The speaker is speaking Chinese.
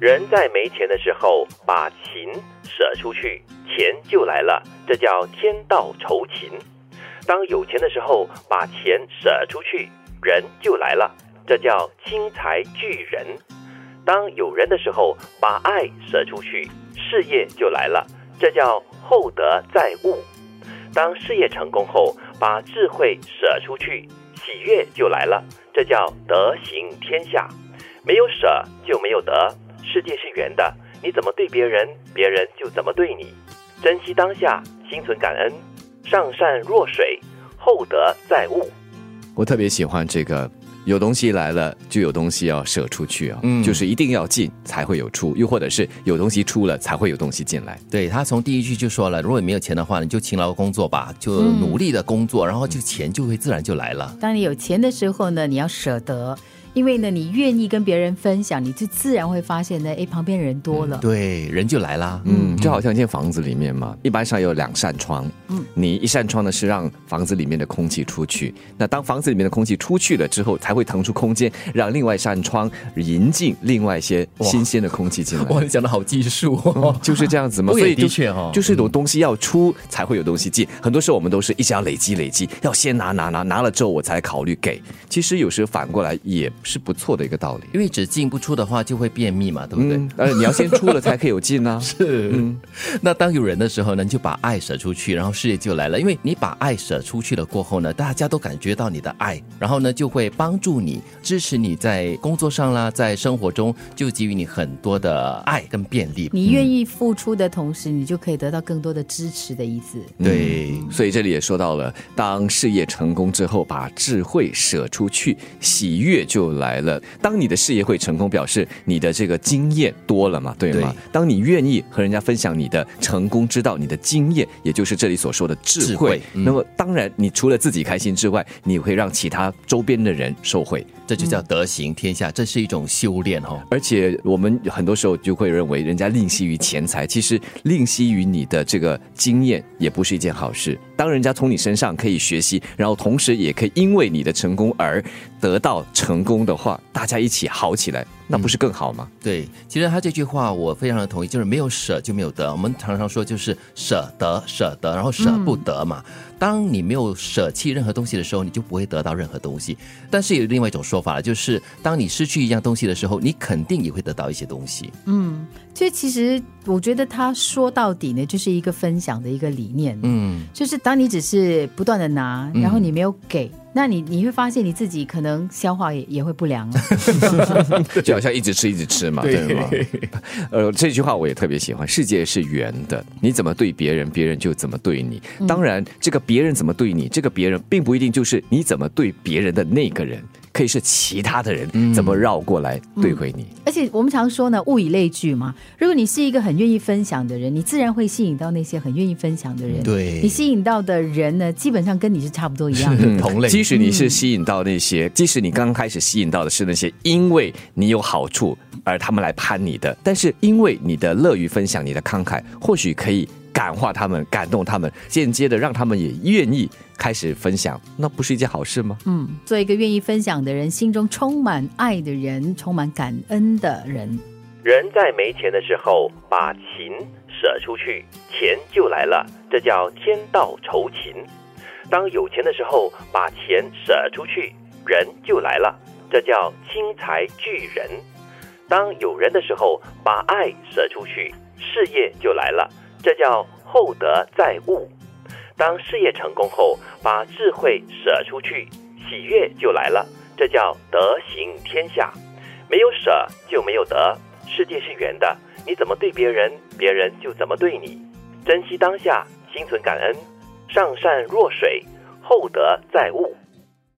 人在没钱的时候把情舍出去，钱就来了，这叫天道酬勤；当有钱的时候把钱舍出去，人就来了，这叫轻财聚人；当有人的时候把爱舍出去，事业就来了，这叫厚德载物；当事业成功后把智慧舍出去，喜悦就来了，这叫德行天下。没有舍就没有得。世界是圆的，你怎么对别人，别人就怎么对你。珍惜当下，心存感恩，上善若水，厚德载物。我特别喜欢这个，有东西来了就有东西要舍出去啊，嗯，就是一定要进才会有出，又或者是有东西出了才会有东西进来。对他从第一句就说了，如果你没有钱的话，你就勤劳工作吧，就努力的工作，然后就钱就会自然就来了。当你有钱的时候呢，你要舍得。因为呢，你愿意跟别人分享，你就自然会发现呢，哎，旁边人多了，对，人就来啦。嗯，就好像一间房子里面嘛，一般上有两扇窗。嗯，你一扇窗呢是让房子里面的空气出去，那当房子里面的空气出去了之后，才会腾出空间，让另外一扇窗引进另外一些新鲜的空气进来。哇，你讲的好技术，就是这样子嘛。所以的确哈，就是一种东西要出才会有东西进。很多时候我们都是一直要累积累积，要先拿拿拿拿了之后我才考虑给。其实有时候反过来也。是不错的一个道理，因为只进不出的话就会便秘嘛，对不对？呃，你要先出了才可以有进啊。是，那当有人的时候呢，你就把爱舍出去，然后事业就来了。因为你把爱舍出去了过后呢，大家都感觉到你的爱，然后呢就会帮助你、支持你在工作上啦，在生活中就给予你很多的爱跟便利。你愿意付出的同时，你就可以得到更多的支持的意思。对，所以这里也说到了，当事业成功之后，把智慧舍出去，喜悦就。来了，当你的事业会成功，表示你的这个经验多了嘛，对吗？当你愿意和人家分享你的成功之道、你的经验，也就是这里所说的智慧，那么当然，你除了自己开心之外，你会让其他周边的人受惠，这就叫德行天下，这是一种修炼哦。而且我们很多时候就会认为，人家吝惜于钱财，其实吝惜于你的这个经验，也不是一件好事。当人家从你身上可以学习，然后同时也可以因为你的成功而得到成功的话，大家一起好起来，那不是更好吗？对，其实他这句话我非常的同意，就是没有舍就没有得。我们常常说就是舍得舍得，然后舍不得嘛。当你没有舍弃任何东西的时候，你就不会得到任何东西。但是有另外一种说法了，就是当你失去一样东西的时候，你肯定也会得到一些东西。嗯，这其实我觉得他说到底呢，就是一个分享的一个理念。嗯，就是当你只是不断的拿，然后你没有给。那你你会发现你自己可能消化也也会不良啊，就好像一直吃一直吃嘛，对吗？呃，这句话我也特别喜欢。世界是圆的，你怎么对别人，别人就怎么对你。当然，这个别人怎么对你，这个别人并不一定就是你怎么对别人的那个人。可以是其他的人怎么绕过来对回你？而且我们常说呢，物以类聚嘛。如果你是一个很愿意分享的人，你自然会吸引到那些很愿意分享的人。对，你吸引到的人呢，基本上跟你是差不多一样的 同类。即使你是吸引到那些，即使你刚开始吸引到的是那些因为你有好处而他们来攀你的，但是因为你的乐于分享，你的慷慨，或许可以。感化他们，感动他们，间接的让他们也愿意开始分享，那不是一件好事吗？嗯，做一个愿意分享的人，心中充满爱的人，充满感恩的人。人在没钱的时候把情舍出去，钱就来了，这叫天道酬勤；当有钱的时候把钱舍出去，人就来了，这叫轻财聚人；当有人的时候把爱舍出去，事业就来了。这叫厚德载物。当事业成功后，把智慧舍出去，喜悦就来了。这叫德行天下。没有舍就没有得。世界是圆的，你怎么对别人，别人就怎么对你。珍惜当下，心存感恩，上善若水，厚德载物。